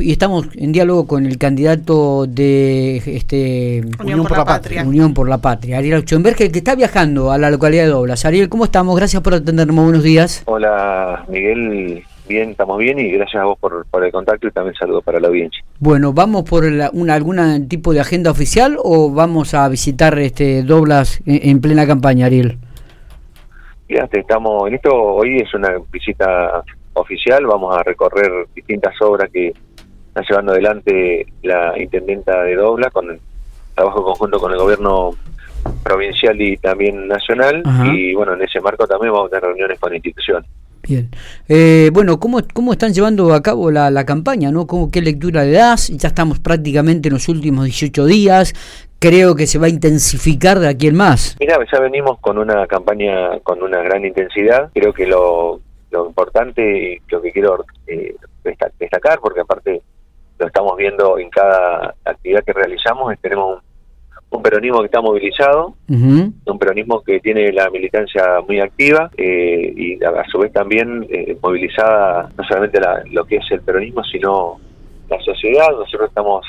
y estamos en diálogo con el candidato de este Unión, por, la, Patria. Unión por la Patria, Ariel Auchenberger, que está viajando a la localidad de Doblas. Ariel, ¿cómo estamos? Gracias por atendernos. Buenos días. Hola, Miguel. Bien, estamos bien y gracias a vos por, el contacto y también saludo para la audiencia. Bueno, ¿vamos por una, algún tipo de agenda oficial o vamos a visitar este Doblas en, plena campaña, Ariel? Fíjate, estamos en esto, hoy es una visita oficial, vamos a recorrer distintas obras que está llevando adelante la intendenta de Dobla con el trabajo conjunto con el gobierno provincial y también nacional y bueno, en ese marco también vamos a tener reuniones con instituciones. Bien. Eh, bueno, ¿cómo, ¿cómo están llevando a cabo la, la campaña? ¿no? ¿Cómo, ¿Qué lectura le das? Ya estamos prácticamente en los últimos 18 días. Creo que se va a intensificar de aquí en más. Mira, ya venimos con una campaña con una gran intensidad. Creo que lo, lo importante, lo que quiero eh, destacar, porque aparte lo estamos viendo en cada actividad que realizamos, es tenemos un, peronismo que está movilizado, un peronismo que tiene la militancia muy activa eh, y a, su vez también eh, movilizada no solamente lo que es el peronismo, sino la sociedad. Nosotros estamos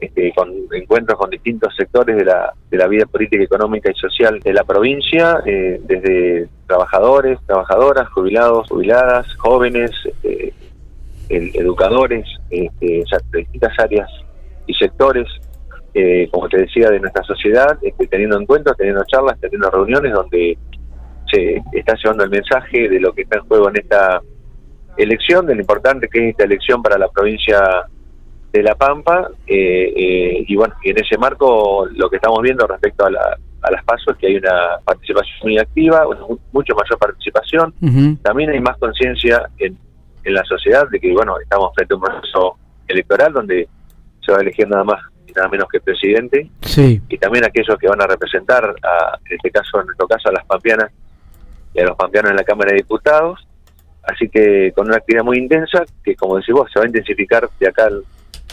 este, con encuentros con distintos sectores de la, de la vida política, económica y social de la provincia, eh, desde trabajadores, trabajadoras, jubilados, jubiladas, jóvenes, este, educadores, este, de distintas áreas y sectores, eh, como te decía, de nuestra sociedad, este, teniendo en cuenta, teniendo charlas, teniendo reuniones donde se está llevando el mensaje de lo que está en juego en esta elección, de lo importante que es esta elección para la provincia de La Pampa, eh, eh, y bueno, y en ese marco lo que estamos viendo respecto a, las pasos es que hay una participación muy activa, mucho mayor participación, también hay más conciencia en en la sociedad de que, bueno, estamos frente a un proceso electoral donde se va a elegir nada más y nada menos que presidente. Sí. Y también aquellos que van a representar, a, en este caso, en nuestro caso, a las pampeanas y a los pampeanos en la Cámara de Diputados. Así que con una actividad muy intensa, que como decís vos, se va a intensificar de acá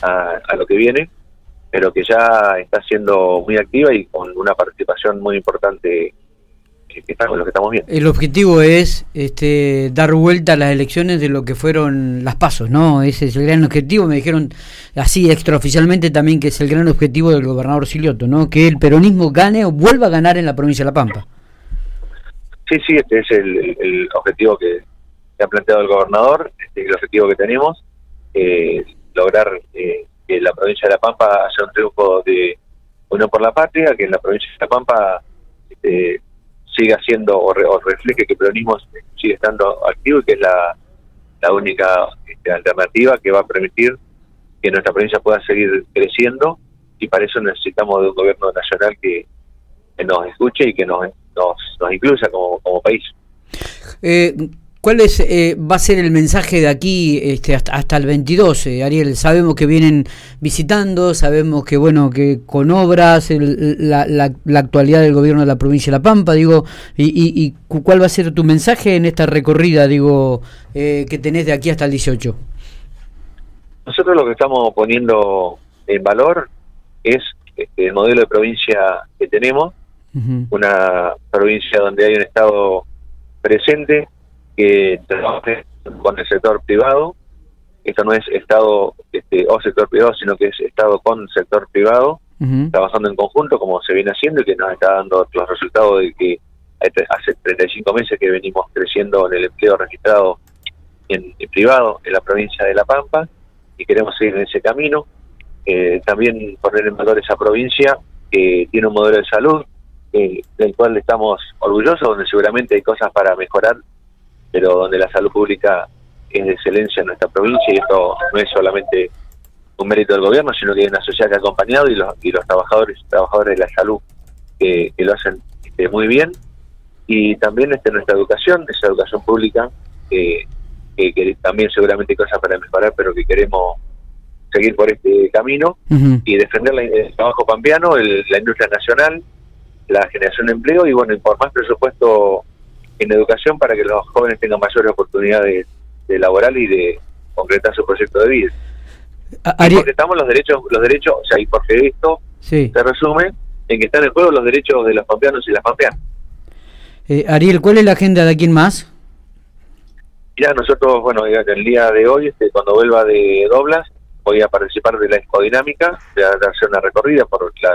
a, a lo que viene, pero que ya está siendo muy activa y con una participación muy importante lo que estamos viendo. El objetivo es este, dar vuelta a las elecciones de lo que fueron las pasos, ¿no? Ese es el gran objetivo. Me dijeron así extraoficialmente también que es el gran objetivo del gobernador Silioto, ¿no? Que el peronismo gane o vuelva a ganar en la provincia de La Pampa. Sí, sí, este es el, objetivo que, ha planteado el gobernador, este es el objetivo que tenemos, eh, lograr eh, que la provincia de La Pampa haya un triunfo de Unión por la Patria, que en la provincia de La Pampa este, siga siendo o, refleje que el peronismo sigue estando activo y que es la, la única este, alternativa que va a permitir que nuestra provincia pueda seguir creciendo y para eso necesitamos de un gobierno nacional que, nos escuche y que nos, nos, nos incluya como, como país. Eh, ¿Cuál es, eh, va a ser el mensaje de aquí este, hasta, el 22, eh, Ariel? Sabemos que vienen visitando, sabemos que bueno que con obras, la, la, actualidad del gobierno de la provincia de La Pampa, digo, y, y, cuál va a ser tu mensaje en esta recorrida, digo, eh, que tenés de aquí hasta el 18. Nosotros lo que estamos poniendo en valor es este, el modelo de provincia que tenemos, una provincia donde hay un Estado presente, que trabaje con el sector privado. Esto no es Estado este, o sector privado, sino que es Estado con sector privado, trabajando en conjunto como se viene haciendo y que nos está dando los resultados de que hace 35 meses que venimos creciendo en el empleo registrado en, privado en la provincia de La Pampa y queremos seguir en ese camino. Eh, también poner en valor esa provincia que tiene un modelo de salud eh, del cual estamos orgullosos, donde seguramente hay cosas para mejorar pero donde la salud pública es de excelencia en nuestra provincia y esto no es solamente un mérito del gobierno, sino que hay una sociedad que ha acompañado y los, y los trabajadores trabajadores de la salud que, lo hacen este, muy bien. Y también este, nuestra educación, esa educación pública, que, también seguramente hay cosas para mejorar, pero que queremos seguir por este camino y defender el trabajo pampeano, la industria nacional, la generación de empleo y bueno, y por más presupuesto en educación para que los jóvenes tengan mayores oportunidades de, laboral y de concretar su proyecto de vida. porque estamos los derechos, los derechos, o sea, y porque esto se resume en que están en juego los derechos de los pampeanos y las pampeanas. Eh, Ariel, ¿cuál es la agenda de aquí en más? Ya nosotros, bueno, el día de hoy, este, cuando vuelva de Doblas, voy a participar de la escodinámica, voy a hacer una recorrida por la,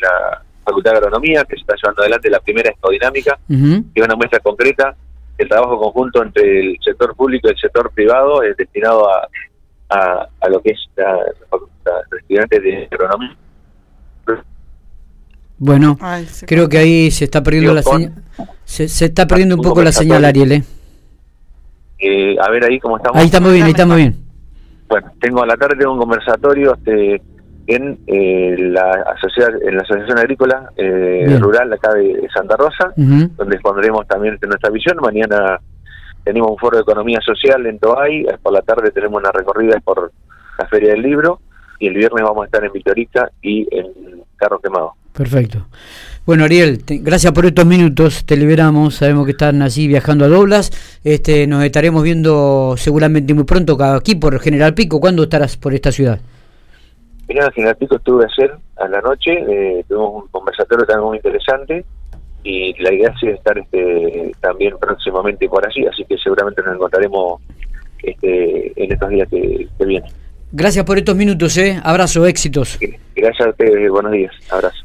la Facultad de Agronomía, que se está llevando adelante la primera escodinámica, que es una muestra concreta del trabajo conjunto entre el sector público y el sector privado, es destinado a, a, lo que es la, los estudiantes de agronomía. Bueno, creo que ahí se está perdiendo la señal. Se, está perdiendo un poco la señal, Ariel. ¿eh? Eh, a ver ahí cómo estamos. Ahí estamos bien, ahí estamos bien. Bueno, tengo a la tarde un conversatorio este, en eh, la asociación en la asociación agrícola eh, rural acá de, Santa Rosa, donde expondremos también nuestra visión. Mañana tenemos un foro de economía social en Toay, por la tarde tenemos una recorrida por la Feria del Libro y el viernes vamos a estar en Vitorica y en Carro Quemado. Perfecto. Bueno, Ariel, gracias por estos minutos, te liberamos, sabemos que están así viajando a Doblas, este, nos estaremos viendo seguramente muy pronto aquí por General Pico, ¿cuándo estarás por esta ciudad? Mira, en Pico estuve ayer a la noche, eh, tuvimos un conversatorio también muy interesante y la idea es estar este, también próximamente por allí, así que seguramente nos encontraremos este, en estos días que, que vienen. Gracias por estos minutos, ¿eh? abrazo, éxitos. Gracias a ustedes, buenos días, abrazo.